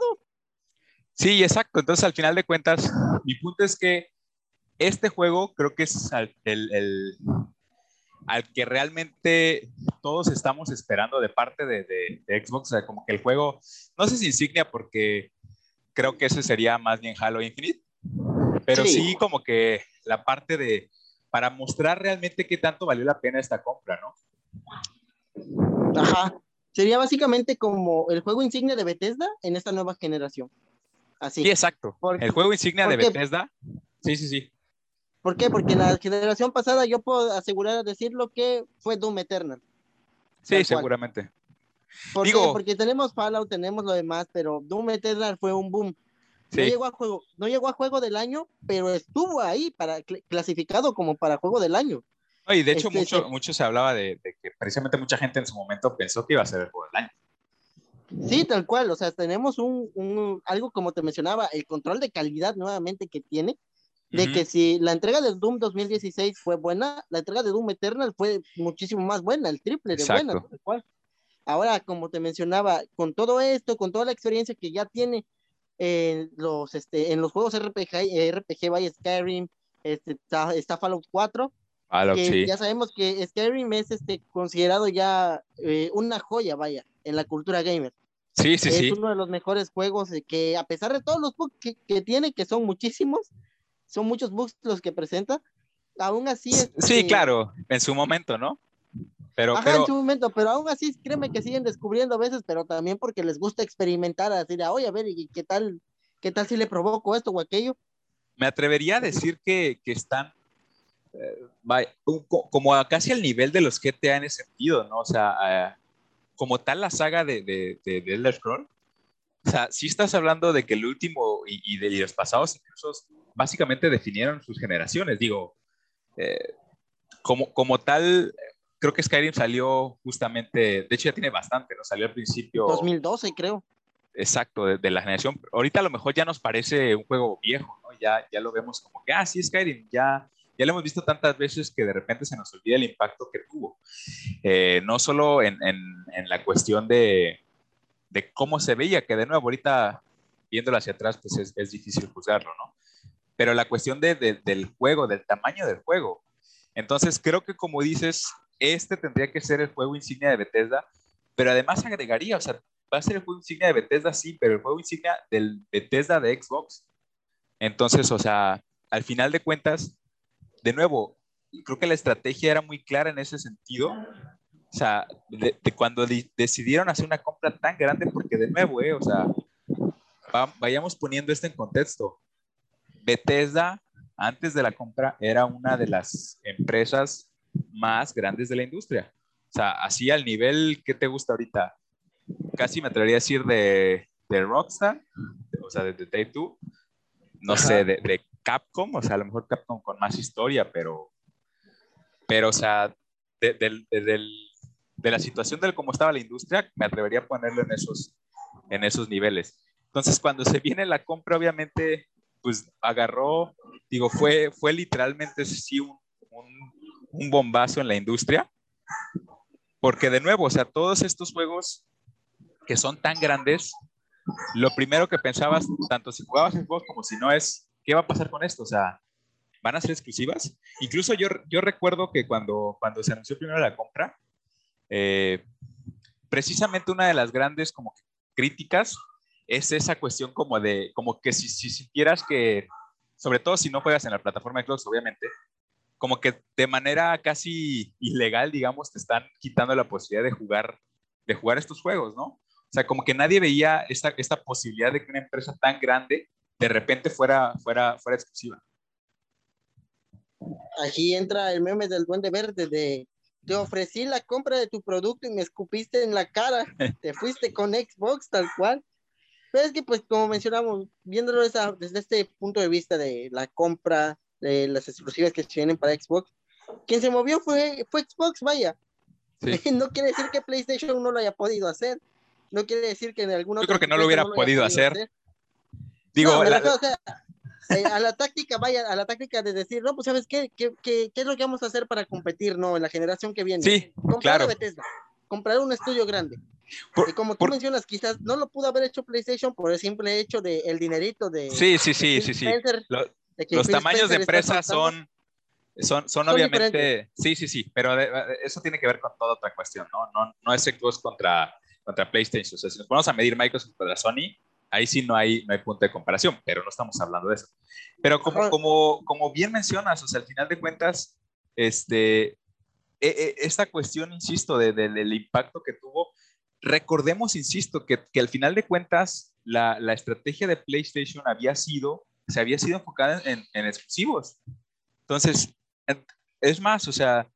S1: Sí, exacto, entonces al final de cuentas, mi punto es que este juego creo que es el, el, al que realmente todos estamos esperando de parte de, de, Xbox, o sea, como que el juego, no sé si insignia porque creo que ese sería más bien Halo Infinite, pero sí. como que la parte de, para mostrar realmente qué tanto valió la pena esta compra, ¿no?
S2: Ajá. Sería básicamente como el juego insignia de Bethesda en esta nueva generación. Así.
S1: Sí, exacto. el juego insignia de Bethesda. Sí, sí, sí.
S2: ¿Por qué? Porque la generación pasada yo puedo asegurar decirlo que fue Doom Eternal.
S1: Sí, seguramente.
S2: ¿Por Digo, Porque tenemos Fallout, tenemos lo demás, pero Doom Eternal fue un boom. No, llegó a juego, no llegó a juego del año, pero estuvo ahí para clasificado como para juego del año.
S1: y de hecho, este, mucho, mucho se hablaba de, que precisamente mucha gente en su momento pensó que iba a ser el juego del año.
S2: Sí, tal cual, o sea, tenemos un, un, algo como te mencionaba, el control de calidad nuevamente que tiene, de que si la entrega de Doom 2016 fue buena, la entrega de Doom Eternal fue muchísimo más buena, el triple de buena, tal cual. Ahora, como te mencionaba, con todo esto, con toda la experiencia que ya tiene en los, este, en los juegos RPG, RPG vaya Skyrim, este, está, Fallout 4. que Ya sabemos que Skyrim es este, considerado ya eh, una joya, vaya, en la cultura gamer.
S1: Sí, sí,
S2: es uno de los mejores juegos que, a pesar de todos los bugs que, que, tiene, que son muchísimos, son muchos bugs los que presenta, aún así.
S1: sí, claro, en su momento, ¿no?
S2: Pero, Ajá, en su momento, pero aún así, créeme que siguen descubriendo a veces, pero también porque les gusta experimentar, así de, oye, a ver, ¿y qué tal, qué tal si le provoco esto o aquello?
S1: Me atrevería a decir que, que están eh, como casi al nivel de los GTA en ese sentido, ¿no? O sea, eh, como tal la saga de, de, de, de, Elder Scroll, o sea, si estás hablando de que el último y, y de los pasados incluso básicamente definieron sus generaciones, digo, eh, como, como tal, creo que Skyrim salió justamente, de hecho ya tiene bastante, ¿no? Salió al principio.
S2: 2012, creo.
S1: Exacto, de, la generación. Ahorita a lo mejor ya nos parece un juego viejo, ¿no? Ya, ya lo vemos como que, ah, sí, Skyrim, ya, ya lo hemos visto tantas veces que de repente se nos olvida el impacto que tuvo. Eh, no solo en, en, en, la cuestión de, de cómo se veía, que de nuevo ahorita viéndolo hacia atrás, pues es, es difícil juzgarlo, ¿no? Pero la cuestión de, del juego, del tamaño del juego. Entonces, creo que como dices, este tendría que ser el juego insignia de Bethesda, pero además agregaría, o sea, va a ser el juego insignia de Bethesda, sí, pero el juego insignia del Bethesda de Xbox. Entonces, o sea, al final de cuentas, de nuevo, creo que la estrategia era muy clara en ese sentido. O sea, de, cuando decidieron hacer una compra tan grande, porque de nuevo, eh, o sea, vayamos poniendo esto en contexto. Bethesda, antes de la compra, era una de las empresas más grandes de la industria. O sea, así al nivel que te gusta ahorita, casi me atrevería a decir de, de Rockstar, o sea, de, de Take Two, no sé, de, Capcom, o sea, a lo mejor Capcom con más historia, pero, pero o sea, de, de la situación de cómo estaba la industria, me atrevería a ponerlo en esos, en esos niveles. Entonces, cuando se viene la compra, obviamente, pues agarró, digo, fue, fue literalmente sí un, un bombazo en la industria, porque de nuevo, o sea, todos estos juegos que son tan grandes, lo primero que pensabas, tanto si jugabas Xbox como si no, es, ¿qué va a pasar con esto? O sea, ¿van a ser exclusivas? Incluso yo, yo recuerdo que cuando, cuando se anunció primero la compra, eh, precisamente una de las grandes como críticas es esa cuestión como de, como que si, si sintieras que, sobre todo si no juegas en la plataforma de Xbox, obviamente, como que de manera casi ilegal, digamos, te están quitando la posibilidad de jugar, de jugar estos juegos, ¿no? O sea, como que nadie veía esta, esta posibilidad de que una empresa tan grande de repente fuera, fuera, fuera exclusiva.
S2: Aquí entra el meme del duende verde de te ofrecí la compra de tu producto y me escupiste en la cara, te fuiste con Xbox tal cual. Pero es que pues como mencionamos, viéndolo desde este punto de vista de la compra, de las exclusivas que se vienen para Xbox. Quien se movió fue, fue Xbox, vaya. no quiere decir que PlayStation no lo haya podido hacer. No quiere decir que en alguna
S1: Yo creo que no lo hubiera podido, hacer. Digo,
S2: eh, a la táctica, vaya, a la táctica de decir, no, pues sabes qué, qué, qué, qué es lo que vamos a hacer para competir, ¿no? En la generación que viene.
S1: Sí, comprar claro.
S2: Bethesda, comprar un estudio grande. y como tú mencionas, quizás no lo pudo haber hecho PlayStation por el simple hecho de el dinerito de.
S1: Sí, sí, sí, sí, sí. Los tamaños de empresas son, son, son, obviamente, sí, sí, sí, pero eso tiene que ver con toda otra cuestión, ¿no? No, no es Xbox contra, contra PlayStation. O sea, si nos ponemos a medir Microsoft contra Sony, ahí sí no hay, no hay punto de comparación, pero no estamos hablando de eso. Pero como, como, como bien mencionas, o sea, al final de cuentas, este, e, e, esta cuestión, insisto, de, del impacto que tuvo, recordemos, insisto, que, que al final de cuentas, la, la, estrategia de PlayStation había sido se había sido enfocada en, exclusivos. Entonces, es más, o sea,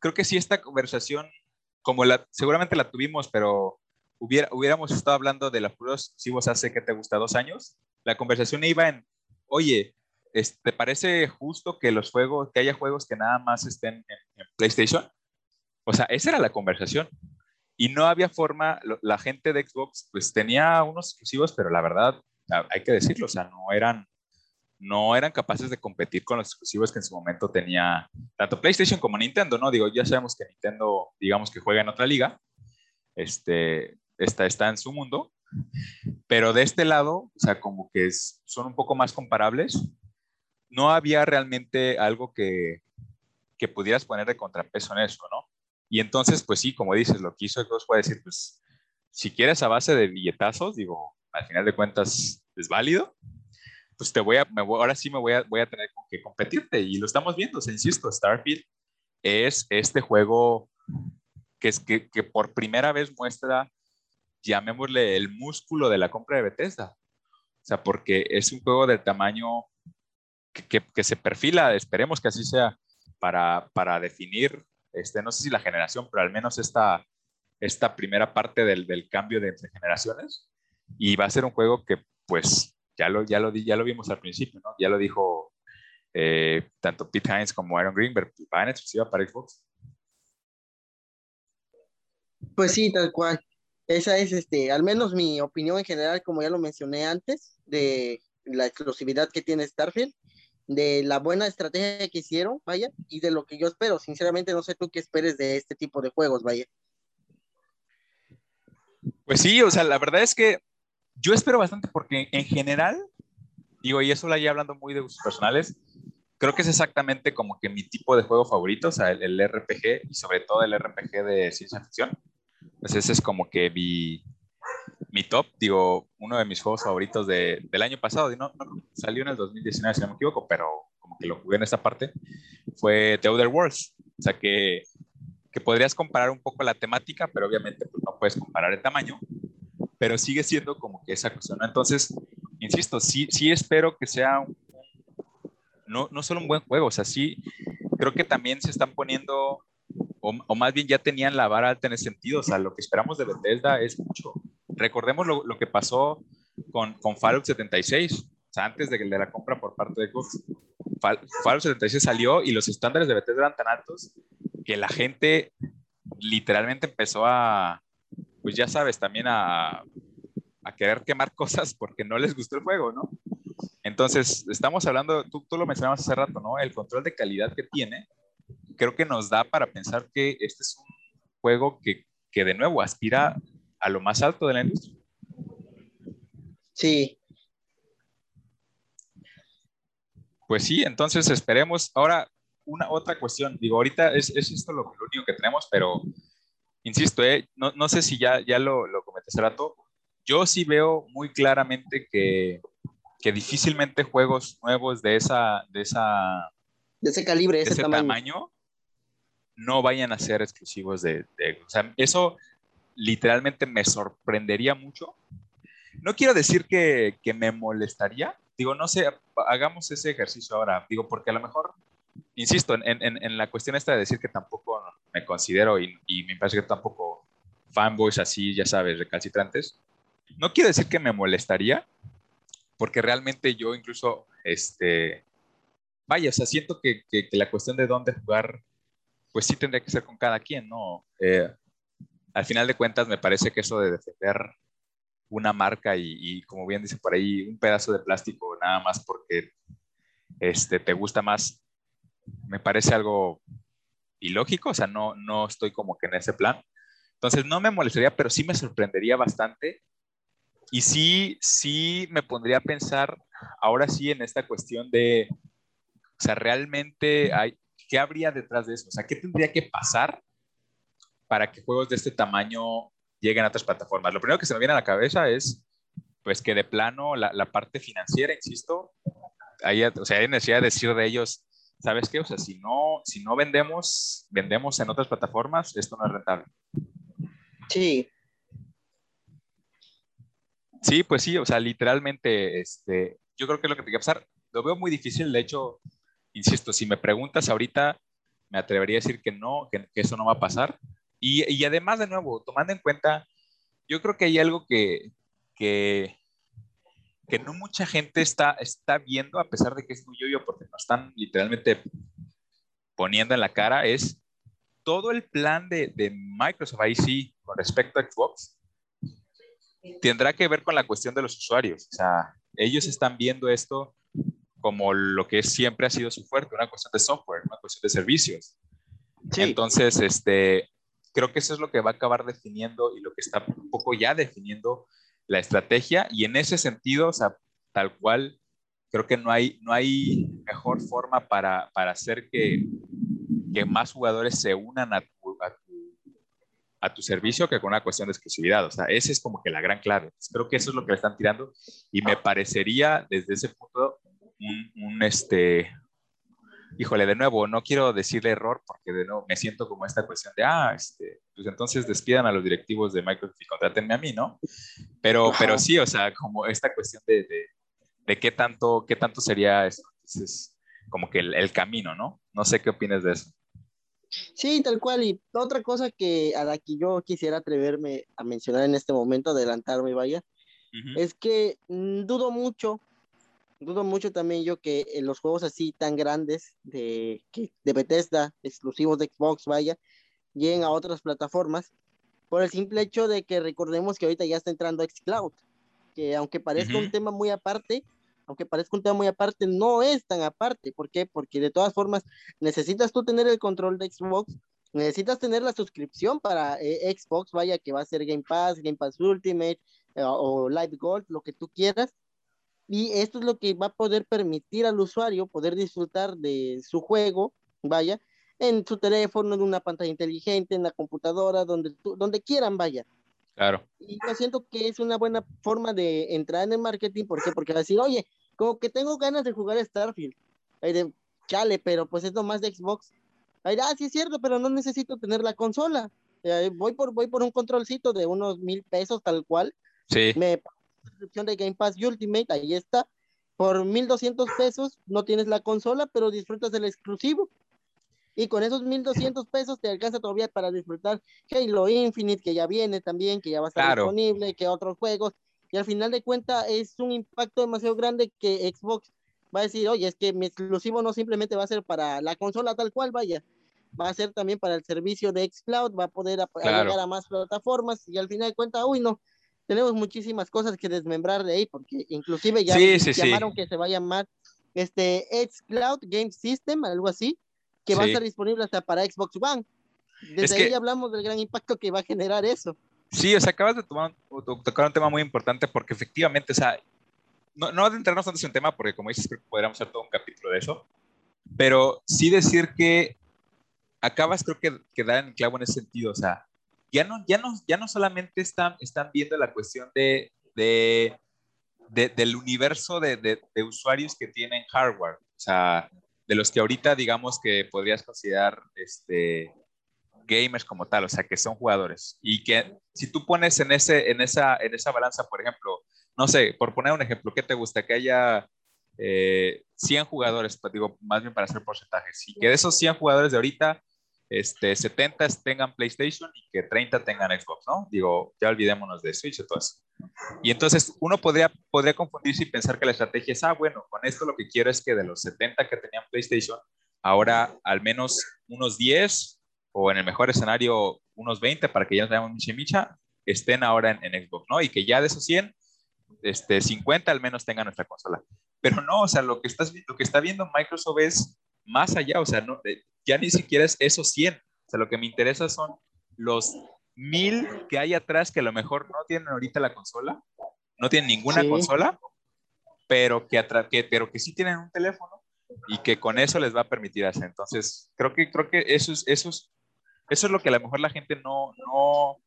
S1: creo que si esta conversación, como la, seguramente la tuvimos, pero hubiera, hubiéramos estado hablando de los puros exclusivos hace, que te gusta? Dos años, la conversación iba en, oye, ¿te parece justo que los juegos, que haya juegos que nada más estén en, PlayStation? O sea, esa era la conversación. Y no había forma, la gente de Xbox pues tenía unos exclusivos, pero la verdad, hay que decirlo, o sea, no eran, no eran capaces de competir con los exclusivos que en su momento tenía tanto PlayStation como Nintendo, ¿no? Digo, ya sabemos que Nintendo, digamos que juega en otra liga, este, está, está en su mundo, pero de este lado, o sea, como que son un poco más comparables, no había realmente algo que, que pudieras poner de contrapeso en eso, ¿no? Y entonces, pues sí, como dices, lo que hizo Xbox fue decir, pues, si quieres a base de billetazos, digo, al final de cuentas es válido, pues te voy a, ahora sí me voy a, voy a tener que competirte. Y lo estamos viendo, se insisto, Starfield es este juego que, es, que, que por primera vez muestra, llamémosle, el músculo de la compra de Bethesda. O sea, porque es un juego del tamaño que, que, se perfila, esperemos que así sea, para, para, definir, este, no sé si la generación, pero al menos esta, esta primera parte del, del cambio de entre generaciones. Y va a ser un juego que, pues, ya lo, ya lo, ya lo vimos al principio, ¿no? Ya lo dijo eh, tanto Pete Hines como Aaron Greenberg, va en exclusiva para Xbox.
S2: Pues sí, tal cual. Esa es, este, al menos mi opinión en general, como ya lo mencioné antes, de la exclusividad que tiene Starfield, de la buena estrategia que hicieron, vaya, y de lo que yo espero. Sinceramente, no sé tú qué esperes de este tipo de juegos, vaya.
S1: Pues sí, o sea, la verdad es que yo espero bastante porque en general, digo, y eso la ya hablando muy de gustos personales, creo que es exactamente como que mi tipo de juego favorito, o sea, el, RPG y sobre todo el RPG de ciencia ficción. Pues ese es como que mi, mi top, digo, uno de mis juegos favoritos de, del año pasado, no, no, salió en el 2019, si no me equivoco, pero como que lo jugué en esta parte, fue The Other Worlds. O sea, que, que podrías comparar un poco la temática, pero obviamente pues, no puedes comparar el tamaño, pero sigue siendo como que esa cuestión. ¿no? Entonces, insisto, sí, sí espero que sea un no, no solo un buen juego, o sea, sí, creo que también se están poniendo, o, más bien ya tenían la vara alta en ese sentido, o sea, lo que esperamos de Bethesda es mucho. Recordemos lo, lo que pasó con, con Fallout 76, o sea, antes de, de la compra por parte de Xbox, Fallout 76 salió y los estándares de Bethesda eran tan altos que la gente literalmente empezó a, pues ya sabes, también a, a querer quemar cosas porque no les gustó el juego, ¿no? Entonces, estamos hablando, tú, tú lo mencionabas hace rato, ¿no? El control de calidad que tiene, creo que nos da para pensar que este es un juego que, que de nuevo aspira a lo más alto de la industria.
S2: Sí.
S1: Pues sí, entonces esperemos. Ahora, una otra cuestión. Digo, ahorita es, es esto lo, único que tenemos, pero insisto, eh, no, no, sé si ya, ya lo, lo comenté hace rato. Yo sí veo muy claramente que que difícilmente juegos nuevos de esa, de esa,
S2: de ese calibre, de ese,
S1: tamaño. No vayan a ser exclusivos de, sea, eso literalmente me sorprendería mucho. No quiero decir que, me molestaría, digo, no sé, hagamos ese ejercicio ahora, digo, porque a lo mejor, insisto, en la cuestión esta de decir que tampoco me considero y, y me parece que tampoco fanboys así, ya sabes, recalcitrantes, no quiero decir que me molestaría, porque realmente yo incluso, este, vaya, o sea, siento que, que, la cuestión de dónde jugar, pues sí tendría que ser con cada quien, ¿no? Eh, al final de cuentas, me parece que eso de defender una marca y, como bien dice por ahí, un pedazo de plástico nada más porque este, te gusta más, me parece algo ilógico, o sea, no, no estoy como que en ese plan. Entonces, no me molestaría, pero sí me sorprendería bastante y sí, sí me pondría a pensar ahora sí en esta cuestión de, o sea, realmente hay, ¿qué habría detrás de eso? O sea, ¿qué tendría que pasar para que juegos de este tamaño lleguen a otras plataformas? Lo primero que se me viene a la cabeza es, pues, que de plano la, la parte financiera, insisto, hay, o sea, hay necesidad de decir de ellos, ¿sabes qué? O sea, si no, si no vendemos, vendemos en otras plataformas, esto no es rentable.
S2: Sí,
S1: Sí, pues sí, o sea, literalmente, este, yo creo que es lo que te que pasar. Lo veo muy difícil, de hecho, insisto, si me preguntas ahorita, me atrevería a decir que no, que, eso no va a pasar. Y, y, además, de nuevo, tomando en cuenta, yo creo que hay algo que, que, que no mucha gente está, está viendo, a pesar de que es muy obvio, porque nos están literalmente poniendo en la cara, es todo el plan de, de Microsoft ahí sí, con respecto a Xbox, tendrá que ver con la cuestión de los usuarios. O sea, ellos están viendo esto como lo que siempre ha sido su fuerte, una cuestión de software, una cuestión de servicios. Entonces, este, creo que eso es lo que va a acabar definiendo y lo que está un poco ya definiendo la estrategia. Y en ese sentido, o sea, tal cual, creo que no hay, no hay mejor forma para, para hacer que, que más jugadores se unan a a tu servicio que con una cuestión de exclusividad. O sea, esa es como que la gran clave. Creo que eso es lo que le están tirando y me parecería desde ese punto un, este, híjole, de nuevo, no quiero decirle error porque de nuevo me siento como esta cuestión de, ah, este, pues entonces despidan a los directivos de Microsoft y contrátenme a mí, ¿no? Pero, pero sí, o sea, como esta cuestión de, de, qué, tanto, qué tanto sería eso. Entonces, como que el, el camino, ¿no? No sé qué opinas de eso.
S2: Sí, tal cual. Y otra cosa que a la que yo quisiera atreverme a mencionar en este momento, adelantarme, vaya, es que mm, dudo mucho, dudo mucho también yo que en los juegos así tan grandes de, de Bethesda, exclusivos de Xbox, vaya, lleguen a otras plataformas, por el simple hecho de que recordemos que ahorita ya está entrando xCloud, que aunque parezca un tema muy aparte, aunque parezca un tema muy aparte, no es tan aparte. ¿Por qué? Porque de todas formas necesitas tú tener el control de Xbox, necesitas tener la suscripción para eh, Xbox, vaya que va a ser Game Pass, Game Pass Ultimate eh, o Live Gold, lo que tú quieras. Y esto es lo que va a poder permitir al usuario poder disfrutar de su juego, vaya, en su teléfono, en una pantalla inteligente, en la computadora, donde, donde quieran, vaya.
S1: Claro.
S2: Y yo siento que es una buena forma de entrar en el marketing. ¿Por qué? Porque va a decir, oye, como que tengo ganas de jugar Starfield. Ahí de, chale, pero pues es más de Xbox. Ahí ah, sí es cierto, pero no necesito tener la consola. voy, por, voy por un controlcito de unos mil pesos tal cual.
S1: Sí.
S2: Me suscripción de Game Pass Ultimate, ahí está. Por 1200 pesos no tienes la consola, pero disfrutas del exclusivo. Y con esos 1200 pesos te alcanza todavía para disfrutar Halo Infinite, que ya viene también, que ya va a estar disponible, que otros juegos. Y al final de cuentas es un impacto demasiado grande que Xbox va a decir, oye, es que mi exclusivo no simplemente va a ser para la consola tal cual, vaya, va a ser también para el servicio de Xcloud, va a poder llegar a más plataformas y al final de cuentas, uy, no, tenemos muchísimas cosas que desmembrar de ahí, porque inclusive ya llamaron que se va a llamar este Xcloud Game System, algo así, que va a estar disponible hasta para Xbox One. Desde ahí hablamos del gran impacto que va a generar eso.
S1: Sí, o sea, acabas de tomar, tocar un tema muy importante porque efectivamente, o sea, no, no adentrarnos tanto en un tema porque como dices, podríamos hacer todo un capítulo de eso, pero sí decir que acabas creo que, que dar en clavo en ese sentido, o sea, ya no, ya no, ya no solamente están, están viendo la cuestión de, de, de del universo de, de, usuarios que tienen hardware, o sea, de los que ahorita digamos que podrías considerar este, gamers como tal, o sea, que son jugadores. Y que si tú pones en, ese, en, esa, en esa balanza, por ejemplo, no sé, por poner un ejemplo, ¿qué te gusta? Que haya 100 eh, jugadores, pues digo, más bien para hacer porcentajes, y que de esos 100 jugadores de ahorita, este, 70 tengan PlayStation y que 30 tengan Xbox, ¿no? Digo, ya olvidémonos de Switch y todo eso. Y entonces uno podría, podría confundirse y pensar que la estrategia es, ah, bueno, con esto lo que quiero es que de los 70 que tenían PlayStation, ahora al menos unos 10 o en el mejor escenario unos 20 para que ya nos veamos micha micha, estén ahora en, Xbox, ¿no? Y que ya de esos 100, este, 50 al menos tengan nuestra consola. Pero no, o sea, lo que, estás, lo que está viendo Microsoft es más allá, o sea, no, ya ni siquiera es esos 100. O sea, lo que me interesa son los mil que hay atrás que a lo mejor no tienen ahorita la consola, no tienen ninguna consola, pero que, que, pero que sí tienen un teléfono y que con eso les va a permitir hacer. Entonces, creo que, creo que eso, es, eso, es, eso es lo que a lo mejor la gente no, no,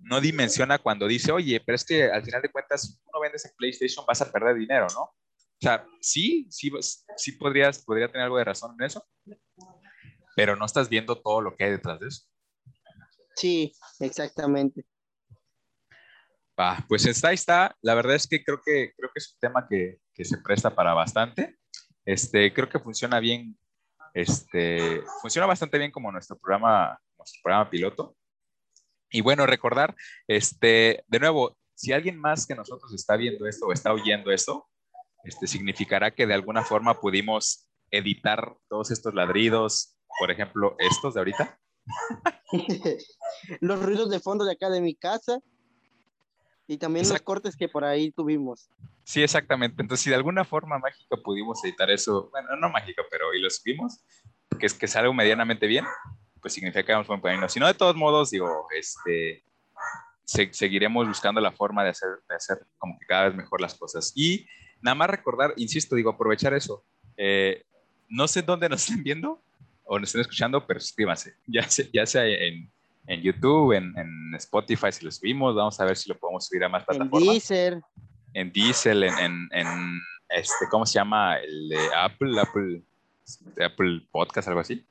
S1: no dimensiona cuando dice, oye, pero es que al final de cuentas, si tú no vendes en PlayStation vas a perder dinero, ¿no? O sea, sí, sí, sí podrías, podría tener algo de razón en eso, pero no estás viendo todo lo que hay detrás de eso.
S2: Sí, exactamente.
S1: Va, pues está, está. La verdad es que creo que, creo que es un tema que, que, se presta para bastante. Este, creo que funciona bien, este, funciona bastante bien como nuestro programa, nuestro programa piloto. Y bueno, recordar, este, de nuevo, si alguien más que nosotros está viendo esto o está oyendo esto, este, significará que de alguna forma pudimos editar todos estos ladridos, por ejemplo, estos de ahorita.
S2: los ruidos de fondo de acá de mi casa y también los cortes que por ahí tuvimos.
S1: Sí, exactamente. Entonces, si de alguna forma mágica pudimos editar eso, bueno, no mágica, pero y lo subimos, que es que salga medianamente bien, pues significa que vamos un camino. Si no, de todos modos, digo, este, seguiremos buscando la forma de hacer, de hacer como que cada vez mejor las cosas. Y nada más recordar, insisto, digo, aprovechar eso. Eh, no sé dónde nos estén viendo, o nos estén escuchando, pero suscríbanse, ya sea, ya sea en, en YouTube, en, en, Spotify, si lo subimos, vamos a ver si lo podemos subir a más plataformas.
S2: En Deezer.
S1: En Deezer, en, en, este, ¿cómo se llama? El de Apple, Apple, Apple Podcast, algo así.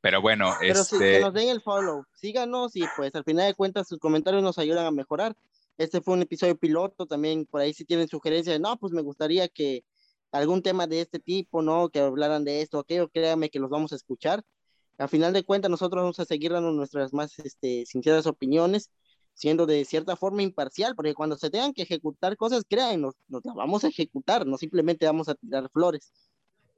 S1: Pero bueno,
S2: Pero
S1: este...
S2: que nos den el follow, síganos y pues al final de cuentas sus comentarios nos ayudan a mejorar. Este fue un episodio piloto, también por ahí si tienen sugerencias, no, pues me gustaría que algún tema de este tipo, ¿no? Que hablaran de esto, aquello, créanme que los vamos a escuchar. Al final de cuentas, nosotros vamos a seguir dando nuestras más este, sinceras opiniones, siendo de cierta forma imparcial, porque cuando se tengan que ejecutar cosas, créannos, nos las vamos a ejecutar, no simplemente vamos a tirar flores.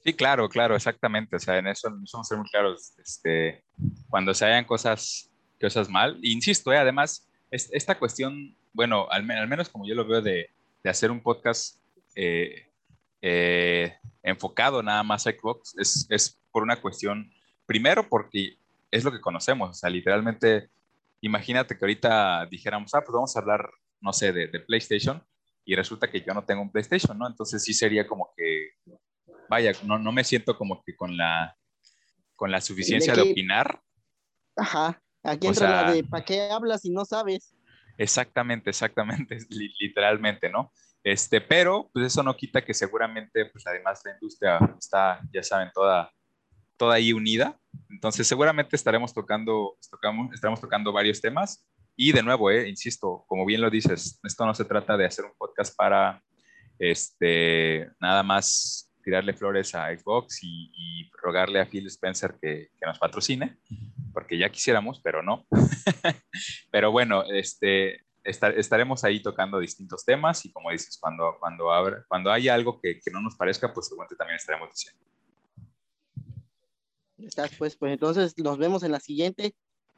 S1: Sí, claro, claro, exactamente. O sea, en eso somos muy claros. Este, cuando se hayan cosas cosas mal. insisto, eh, además, esta cuestión, bueno, al, menos como yo lo veo de, hacer un podcast eh, eh, enfocado nada más a Xbox, es, es por una cuestión, primero porque es lo que conocemos, o sea, literalmente, imagínate que ahorita dijéramos, ah, pues vamos a hablar, no sé, de, de PlayStation, y resulta que yo no tengo un PlayStation, ¿no? Entonces sí sería como que, vaya, no, no me siento como que con la, con la suficiencia de, opinar.
S2: Ajá, aquí entra la de, ¿para qué hablas si no sabes?
S1: Exactamente, exactamente, literalmente, ¿no? Este, pero pues eso no quita que seguramente, pues además la industria está, ya saben, toda, toda ahí unida. Entonces seguramente estaremos tocando, tocamos, tocando varios temas y de nuevo, eh, insisto, como bien lo dices, esto no se trata de hacer un podcast para este, nada más tirarle flores a Xbox y, rogarle a Phil Spencer que, nos patrocine, porque ya quisiéramos, pero no. pero bueno, este, estaremos ahí tocando distintos temas y como dices, cuando, cuando, cuando haya algo que, que no nos parezca, pues seguramente también estaremos diciendo.
S2: Estás pues, pues entonces nos vemos en la siguiente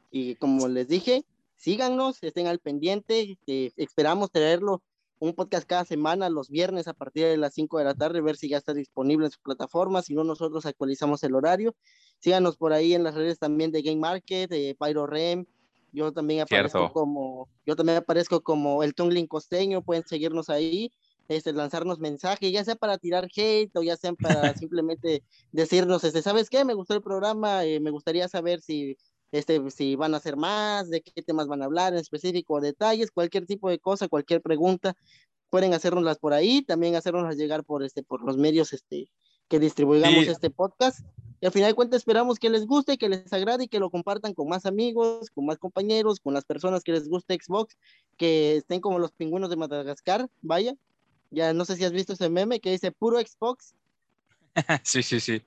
S2: y como les dije, síganos, estén al pendiente, esperamos traerlo un podcast cada semana los viernes a partir de las 5 de la tarde, ver si ya está disponible en su plataforma, si no nosotros actualizamos el horario. Síganos por ahí en las redes también de Game Market, de Pyro Rem. Yo también aparezco como yo también aparezco como el Tungling costeño, pueden seguirnos ahí, este, lanzarnos mensajes, ya sea para tirar hate o ya sea para simplemente decirnos, este, ¿sabes qué? Me gustó el programa, eh, me gustaría saber si este, si van a hacer más, de qué temas van a hablar en específico, detalles, cualquier tipo de cosa, cualquier pregunta, pueden hacernoslas por ahí, también hacernoslas llegar por, este, por los medios este, que distribuyamos este podcast. Y al final de cuentas esperamos que les guste, que les agrade y que lo compartan con más amigos, con más compañeros, con las personas que les guste Xbox, que estén como los pingüinos de Madagascar, vaya. Ya no sé si has visto ese meme que dice puro Xbox.
S1: sí, sí, sí.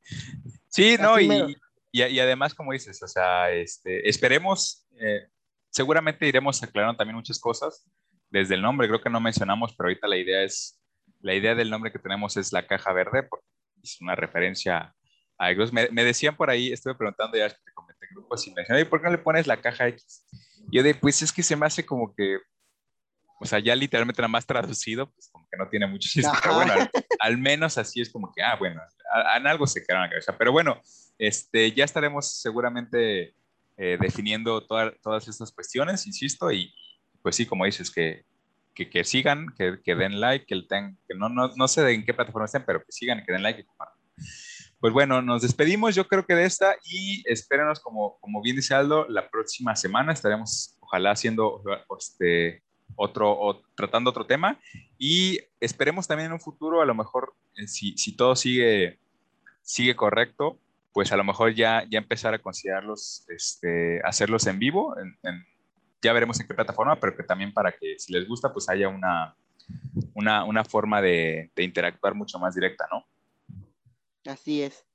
S1: Sí, no, y, y, además, como dices, o sea, este, esperemos, eh, seguramente iremos aclarando también muchas cosas. Desde el nombre, creo que no mencionamos, pero ahorita la idea es, la idea del nombre que tenemos es la caja verde, porque es una referencia a Xbox. Me, me decían por ahí, estuve preguntando ya que te comenté en grupos y me decían, ¿por qué no le pones la caja X? Y yo de, pues es que se me hace como que, o sea, ya literalmente nada más traducido, pues como que no tiene mucho chiste. Pero bueno, al, menos así es como que, ah, bueno, en algo se quedaron la cabeza. Pero bueno, este, ya estaremos seguramente eh, definiendo todas estas cuestiones, insisto, y pues sí, como dices, que, que, sigan, que, que, den like, que, ten, que no, no, no, sé en qué plataforma estén, pero que sigan, que den like y compartan. Pues bueno, nos despedimos yo creo que de esta y espérenos, como, como bien dice Aldo, la próxima semana estaremos ojalá haciendo este, otro, o, tratando otro tema y esperemos también en un futuro, a lo mejor, eh, si, si todo sigue, sigue correcto, pues a lo mejor ya, ya empezar a considerarlos, este, hacerlos en vivo, ya veremos en qué plataforma, pero que también para que si les gusta, pues haya una, una, una forma de, de, interactuar mucho más directa, ¿no?
S2: Así es.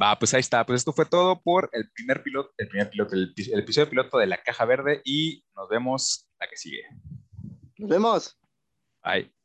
S1: Va, pues ahí está. Pues esto fue todo por el primer piloto, el primer piloto, el, el episodio piloto de la caja verde y nos vemos la que sigue.
S2: Nos vemos.
S1: Bye.